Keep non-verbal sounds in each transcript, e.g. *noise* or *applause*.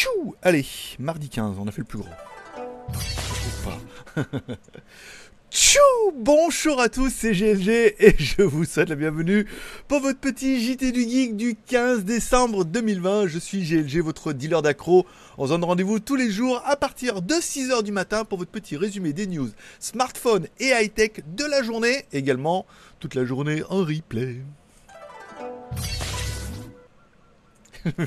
Tchou Allez, mardi 15, on a fait le plus gros. Tchou Bonjour à tous, c'est GLG et je vous souhaite la bienvenue pour votre petit JT du Geek du 15 décembre 2020. Je suis GLG, votre dealer d'accro. On se donne rendez-vous tous les jours à partir de 6h du matin pour votre petit résumé des news smartphone et high-tech de la journée. Également toute la journée en replay. *laughs*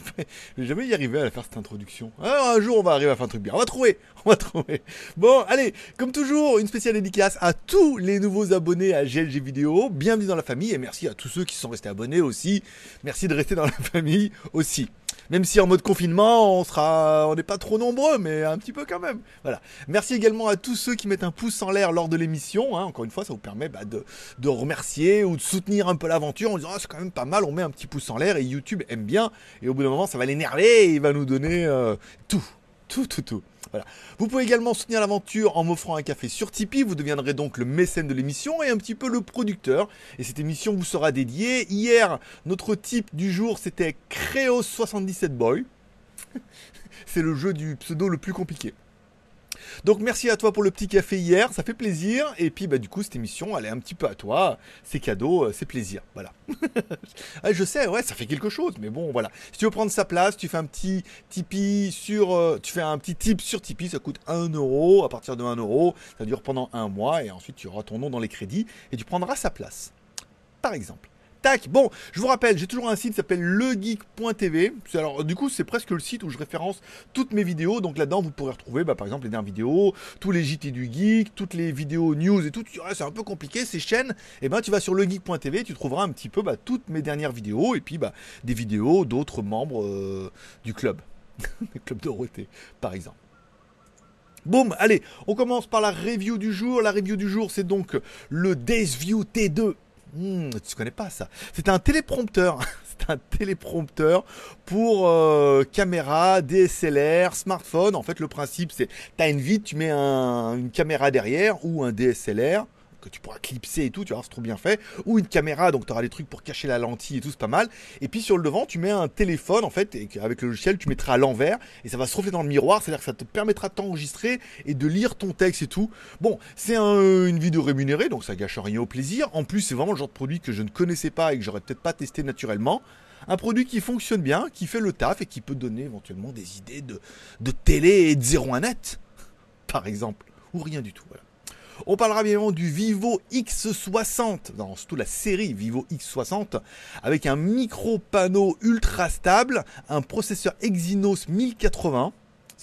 je vais jamais y arriver à faire cette introduction. Alors un jour on va arriver à faire un truc bien. On va trouver, *laughs* on va trouver. Bon, allez, comme toujours, une spéciale dédicace à tous les nouveaux abonnés à GLG Vidéo. Bienvenue dans la famille et merci à tous ceux qui sont restés abonnés aussi. Merci de rester dans la famille aussi. Même si en mode confinement, on sera, on n'est pas trop nombreux, mais un petit peu quand même. Voilà. Merci également à tous ceux qui mettent un pouce en l'air lors de l'émission. Hein. Encore une fois, ça vous permet bah, de, remercier ou de soutenir un peu l'aventure en disant ah, c'est quand même pas mal, on met un petit pouce en l'air et YouTube aime bien. Et au bout d'un moment, ça va l'énerver et il va nous donner euh, tout, tout, tout, tout. Vous pouvez également soutenir l'aventure en m'offrant un café sur Tipeee. Vous deviendrez donc le mécène de l'émission et un petit peu le producteur. Et cette émission vous sera dédiée. Hier, notre type du jour, c'était Créos77Boy. *laughs* C'est le jeu du pseudo le plus compliqué. Donc merci à toi pour le petit café hier, ça fait plaisir. Et puis bah du coup cette émission elle est un petit peu à toi, c'est cadeau, euh, c'est plaisir, voilà. *laughs* Ah, je sais, ouais, ça fait quelque chose, mais bon voilà. Si tu veux prendre sa place, tu fais un petit Tipeee sur, euh, tu fais un petit tip sur Tipeee, ça coûte 1 euro. À partir de 1 euro, ça dure pendant un mois et ensuite tu auras ton nom dans les crédits et tu prendras sa place. Par exemple. Tac. Bon, je vous rappelle, j'ai toujours un site qui s'appelle legeek.tv. Alors, du coup, c'est presque le site où je référence toutes mes vidéos. Donc là-dedans, vous pourrez retrouver, bah, par exemple, les dernières vidéos, tous les JT du geek, toutes les vidéos news et tout. c'est un peu compliqué ces chaînes. Et eh ben, tu vas sur legeek.tv, tu trouveras un petit peu bah, toutes mes dernières vidéos et puis bah, des vidéos d'autres membres euh, du club, *laughs* le club Dorothée, par exemple. Boum, allez, on commence par la review du jour. La review du jour, c'est donc le Days View T2 Hmm, tu connais pas ça. C'est un téléprompteur. *laughs* C'est un téléprompteur pour euh, caméra, DSLR, smartphone. En fait, le principe, c'est tu as une vide, tu mets une caméra derrière ou un DSLR que tu pourras clipser et tout, tu vois, c'est trop bien fait. Ou une caméra, donc tu auras des trucs pour cacher la lentille et tout, c'est pas mal. Et puis sur le devant, tu mets un téléphone en fait, et avec le logiciel, tu mettras à l'envers et ça va se refléter dans le miroir, c'est-à-dire que ça te permettra de t'enregistrer et de lire ton texte et tout. Bon, c'est une vidéo rémunérée, donc ça gâche rien au plaisir. En plus, c'est vraiment le genre de produit que je ne connaissais pas et que j'aurais peut-être pas testé naturellement. Un produit qui fonctionne bien, qui fait le taf et qui peut donner éventuellement des idées de, de télé et de 01 net, par exemple, ou rien du tout. Voilà. On parlera bien évidemment du Vivo X60, dans toute la série Vivo X60, avec un micro panneau ultra stable, un processeur Exynos 1080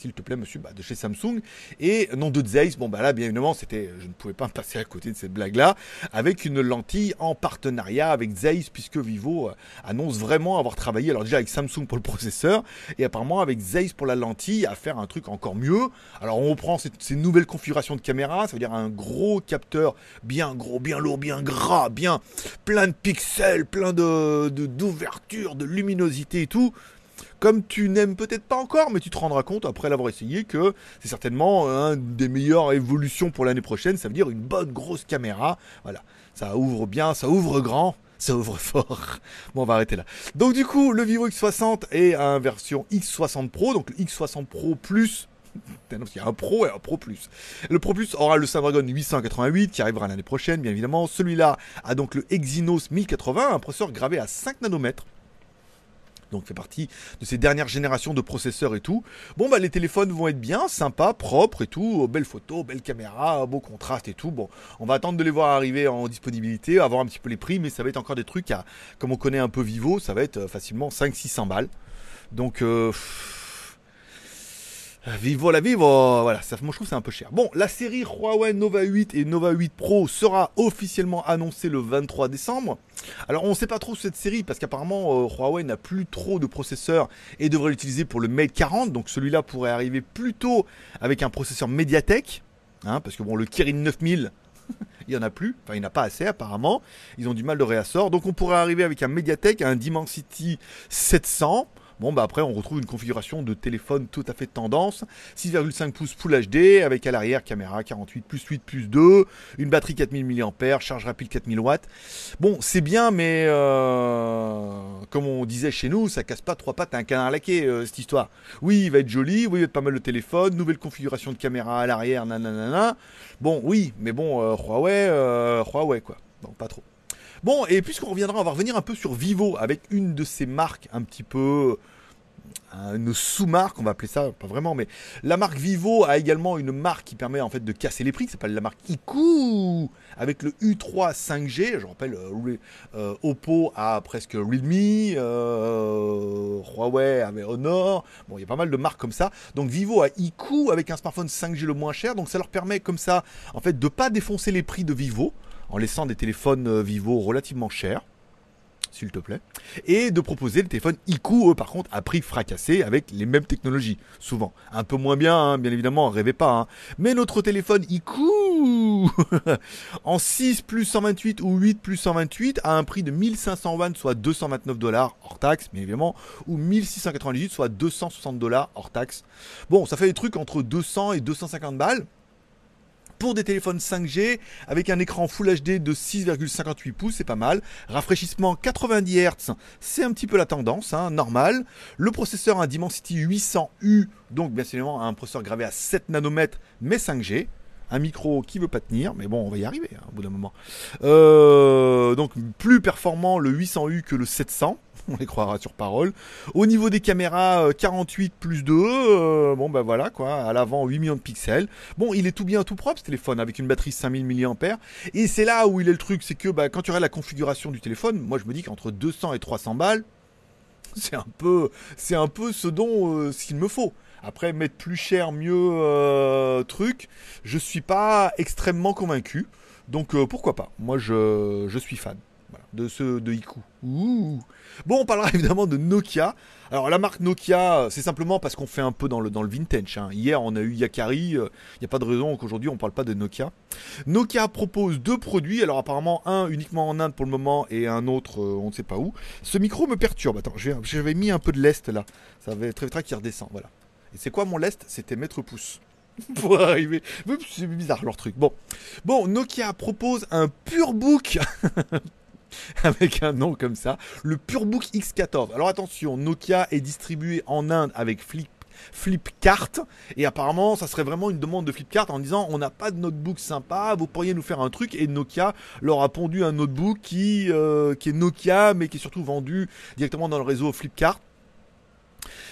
s'il te plaît, monsieur, bah, de chez Samsung. Et nom de Zeiss, bon, bah là, bien évidemment, c'était, je ne pouvais pas passer à côté de cette blague-là, avec une lentille en partenariat avec Zeiss, puisque Vivo euh, annonce vraiment avoir travaillé, alors déjà avec Samsung pour le *laughs* processeur, et apparemment avec Zeiss pour la lentille, à faire un truc encore mieux. Alors, on reprend ces, nouvelles configurations de caméra, ça veut dire un gros capteur bien gros, bien lourd, bien gras, bien plein de pixels, plein de d'ouverture, de luminosité et tout comme tu n'aimes peut-être pas encore, mais tu te rendras compte après l'avoir essayé que c'est certainement une des meilleures évolutions pour l'année prochaine. Ça veut dire une bonne grosse caméra. Voilà, ça ouvre bien, ça ouvre grand *laughs* ça ouvre fort. Bon, on va arrêter là. Donc du coup, le Vivo X60 est en version X60 Pro, donc le X60 Pro Plus. *laughs* Il y a un Pro et un Pro Plus. Le Pro Plus aura le Snapdragon 888 qui arrivera l'année prochaine, bien évidemment. Celui-là a donc le Exynos 1080, un processeur gravé à 5 nanomètres donc fait partie de ces dernières générations de processeurs et tout. Bon bah les téléphones vont être bien, sympas, propres et tout, belles photos, belles caméras, beau contraste et tout. Bon, on va attendre de les voir arriver en disponibilité, avoir un petit peu les prix, mais ça va être encore des trucs à, comme on connaît un peu Vivo, ça va être euh, facilement 5-600 balles. Donc euh, Vivo la vivo, voilà, ça, moi je trouve c'est un peu cher. Bon, la série Huawei Nova 8 et Nova 8 Pro sera officiellement annoncée le 23 décembre. Alors on ne sait pas trop cette série parce qu'apparemment euh, Huawei n'a plus trop de processeurs et devrait l'utiliser pour le Mate 40, donc celui-là pourrait arriver plutôt avec un processeur Mediatek, hein, parce que bon le Kirin 9000 *laughs* il n'y en a plus, enfin il n'y en a pas assez apparemment, ils ont du mal de réassort, donc on pourrait arriver avec un Mediatek, un Dimensity 700, Bon, bah après, on retrouve une configuration de téléphone tout à fait tendance. 6,5 pouces Full HD avec à l'arrière caméra 48 plus 8 plus 2, une batterie 4000 mAh, charge rapide 4000 watts. Bon, c'est bien, mais euh, comme on disait chez nous, ça casse pas trois pattes à un canard laqué euh, cette histoire. Oui, il va être joli, oui, il va être pas mal le téléphone, nouvelle configuration de caméra à l'arrière, nanana. Bon, oui, mais bon, euh, Huawei, Huawei quoi. Bon, pas trop. Bon, et puisqu'on reviendra, on va revenir un peu sur Vivo avec une de ces marques un petit peu une sous-marque, on va appeler ça, pas vraiment, mais la marque Vivo a également une marque qui permet en fait de casser les prix, qui s'appelle la marque Iku, avec le U3 5G. Je rappelle, euh, euh, Oppo a presque euh, Huawei avait Honor. Bon, il y a pas mal de marques comme ça. Donc Vivo a Iku avec un smartphone 5G le moins cher, donc ça leur permet comme ça, en fait, de pas défoncer les prix de Vivo en laissant des téléphones Vivo relativement chers s'il te plaît, et de proposer le téléphone IQ, par contre, à prix fracassé avec les mêmes technologies, souvent. Un peu moins bien, hein, bien évidemment, rêvez pas. Hein. Mais notre téléphone IQ, *laughs* en 6 plus 128 ou 8 plus 128, à un prix de 1500 yuan, soit 229 dollars hors taxe, bien évidemment, ou 1698, soit 260 dollars hors taxe. Bon, ça fait des trucs entre 200 et 250 balles pour des téléphones 5G avec un écran Full HD de 6,58 pouces, c'est pas mal. Rafraîchissement 90 Hz, c'est un petit peu la tendance, hein, normal. Le processeur un Dimensity 800U, donc bien évidemment un processeur gravé à 7 nanomètres, mais 5G un micro qui veut pas tenir, mais bon, on va y arriver hein, au bout d'un moment. Euh, donc plus performant le 800U que le 700 *laughs* on les croira sur parole. Au niveau des caméras, 48 euh, plus 2, euh, bon ben voilà quoi, à l'avant 8 millions de pixels. Bon, il est tout bien tout propre ce téléphone avec une batterie 5000 mAh. Et c'est là où il est le truc, c'est que bah, quand tu regardes la configuration du téléphone, moi je me dis qu'entre 200 et 300 balles, *laughs* c'est un peu, c'est un peu ce dont ce qu'il me faut. Après mettre plus cher, mieux truc, je suis pas extrêmement convaincu. Donc pourquoi pas? Moi je, je suis fan de ce de Iku. Bon, on parlera *laughs* évidemment de Nokia. Alors la marque Nokia, c'est simplement parce qu'on fait un peu dans le, dans le vintage. Hein. Hier, on a eu Yakari. Il euh, n'y a pas de raison qu'aujourd'hui, on ne parle pas de Nokia. Nokia propose deux produits. Alors apparemment, un uniquement en Inde pour le moment et un autre, euh, on ne sait pas où. Ce micro me perturbe. Attends, j'avais mis un peu de lest là. Ça avait très très qui redescend. Voilà. Et c'est quoi mon lest? C'était mettre pouce *laughs* pour arriver. C'est bizarre leur truc. Bon, bon, Nokia propose un PureBook. *laughs* Avec un nom comme ça, le PureBook X14. Alors attention, Nokia est distribué en Inde avec Flip Flipkart. Et apparemment ça serait vraiment une demande de Flipkart en disant on n'a pas de notebook sympa vous pourriez nous faire un truc. Et Nokia leur a pondu un notebook qui, euh, qui est Nokia mais qui est surtout vendu directement dans le réseau Flipkart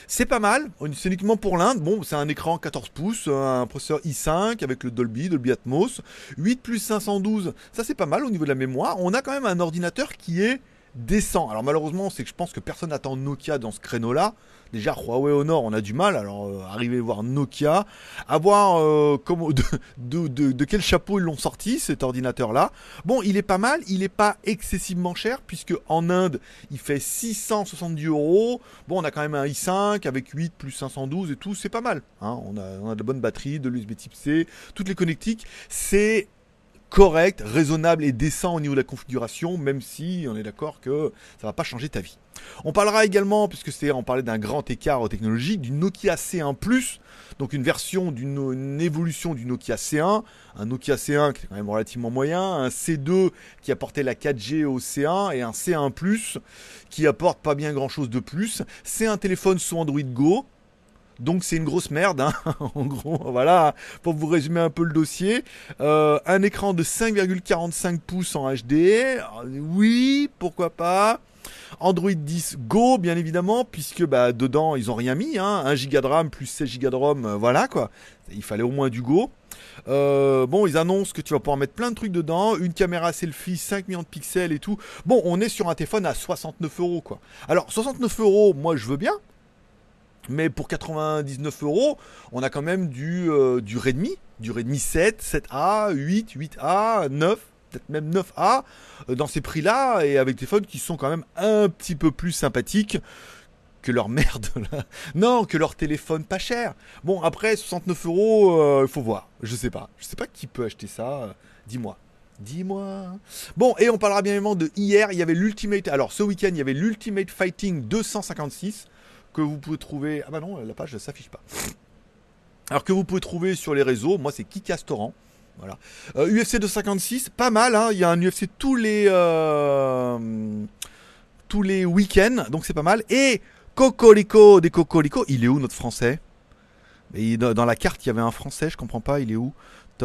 c'est pas mal, c'est uniquement pour l'Inde. Bon, c'est un écran 14 pouces, un processeur i5 avec le Dolby, Dolby Atmos, 8 plus 512, ça c'est pas mal au niveau de la mémoire. On a quand même un ordinateur qui est décent. Alors malheureusement, c'est que je pense que personne n'attend Nokia dans ce créneau-là. Déjà, Huawei Honor, on a du mal. Alors, euh, arriver voir Nokia, à voir euh, *laughs* de, de, quel chapeau ils l'ont sorti, cet ordinateur-là. Bon, il est pas mal, il n'est pas excessivement cher, puisque en Inde, il fait 670 euros. Bon, on a quand même un i5 avec 8 plus 512 et tout, c'est pas mal. Hein. On, a, on a de bonnes batteries, de l'USB type C, toutes les connectiques. C'est correct, raisonnable et décent au niveau de la configuration, même si on est d'accord que ça va pas changer ta vie. On parlera également, puisque c'est on parlait d'un grand écart technologique, du Nokia C1 Plus, donc une version d'une évolution du Nokia C1, un Nokia C1 qui est quand même relativement moyen, un C2 qui apportait la 4G au C1 et un C1 Plus qui apporte pas bien grand chose de plus. C'est un téléphone sous Android Go, donc c'est une grosse merde, hein. *laughs* en gros, voilà, pour vous résumer un peu le dossier. Euh, un écran de 5,45 pouces en HD, oui, pourquoi pas. Android 10 Go, bien évidemment, puisque bah, dedans, ils ont rien mis, hein, 1 Go de RAM plus 16 Go de ROM, euh, voilà quoi. Il fallait au moins du Go. Euh, bon, ils annoncent que tu vas pouvoir mettre plein de trucs dedans, une caméra selfie, 5 millions de pixels et tout. Bon, on est sur un téléphone à 69 euros, quoi. Alors, 69 euros, moi je veux bien, mais pour 99 euros, on a quand même du, euh, du Redmi, du Redmi 7, 7A, 8, 8A, 9, peut-être même 9A, euh, dans ces prix-là, et avec des phones qui sont quand même un petit peu plus sympathiques que leur *laughs* merde. Non, que leur téléphone pas cher. Bon, après, 69 euros, euh, il faut voir. Je sais pas. Je sais pas qui peut acheter ça. Dis-moi. Dis-moi. Bon, et on parlera bien évidemment de hier. Il y avait l'Ultimate. Alors, ce week-end, il y avait l'Ultimate Fighting 256 que vous pouvez trouver. Ah bah non, la page ne s'affiche pas. Alors que vous pouvez trouver sur les réseaux, moi c'est Kikastoran. Voilà. Euh, UFC 256, pas mal, hein. il y a un UFC tous les euh, tous les week-ends, donc c'est pas mal. Et Cocorico des Cocorico, il est où notre français? Dans la carte, il y avait un français, je comprends pas, il est où?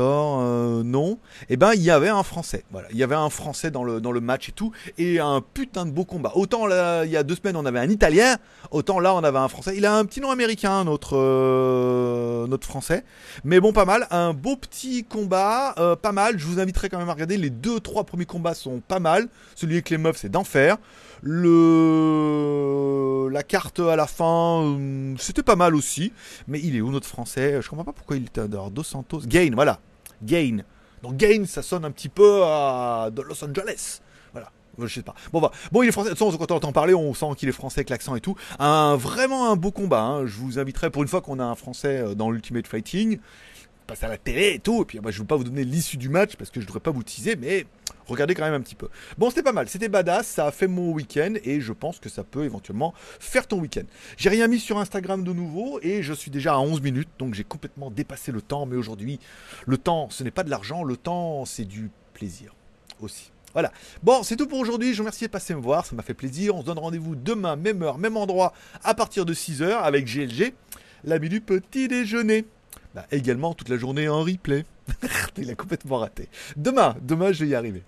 Euh, non. Eh ben, il y avait un Français. Voilà, il y avait un Français dans le, dans le match et tout, et un putain de beau combat. Autant là, il y a deux semaines, on avait un Italien, autant là, on avait un Français. Il a un petit nom américain, notre, euh, notre Français. Mais bon, pas mal. Un beau petit combat, euh, pas mal. Je vous inviterai quand même à regarder. Les deux, trois premiers combats sont pas mal. Celui avec les meufs, c'est d'enfer. Le la carte à la fin, c'était pas mal aussi. Mais il est où notre français? Je comprends pas pourquoi il était dehors. Dos Santos. Gain, voilà. Gain. Donc Gain, ça sonne un petit peu à Los Angeles. Voilà. Je sais pas. Bon, bah. bon, il est français. De toute façon, quand on entend parler, on sent qu'il est français avec l'accent et tout. Un, vraiment un beau combat. Hein. Je vous inviterai pour une fois qu'on a un français euh, dans l'Ultimate Fighting passe à la télé et tout. Et puis moi, je ne veux pas vous donner l'issue du match parce que je ne devrais pas vous teaser, mais regardez quand même un petit peu. Bon, c'était pas mal, c'était badass, ça a fait mon week-end et je pense que ça peut éventuellement faire ton week-end. J'ai rien mis sur Instagram de nouveau et je suis déjà à 11 minutes, donc j'ai complètement dépassé le temps. Mais aujourd'hui, le temps, ce n'est pas de l'argent, le temps, c'est du plaisir aussi. Voilà. Bon, c'est tout pour aujourd'hui. Je vous remercie de passer me voir. Ça m'a fait plaisir. On se donne rendez-vous demain, même heure, même endroit, à partir de 6h avec GLG, l'ami du petit déjeuner. Bah, également toute la journée en replay. *laughs* Il a complètement raté. Demain, demain, je vais y arriver.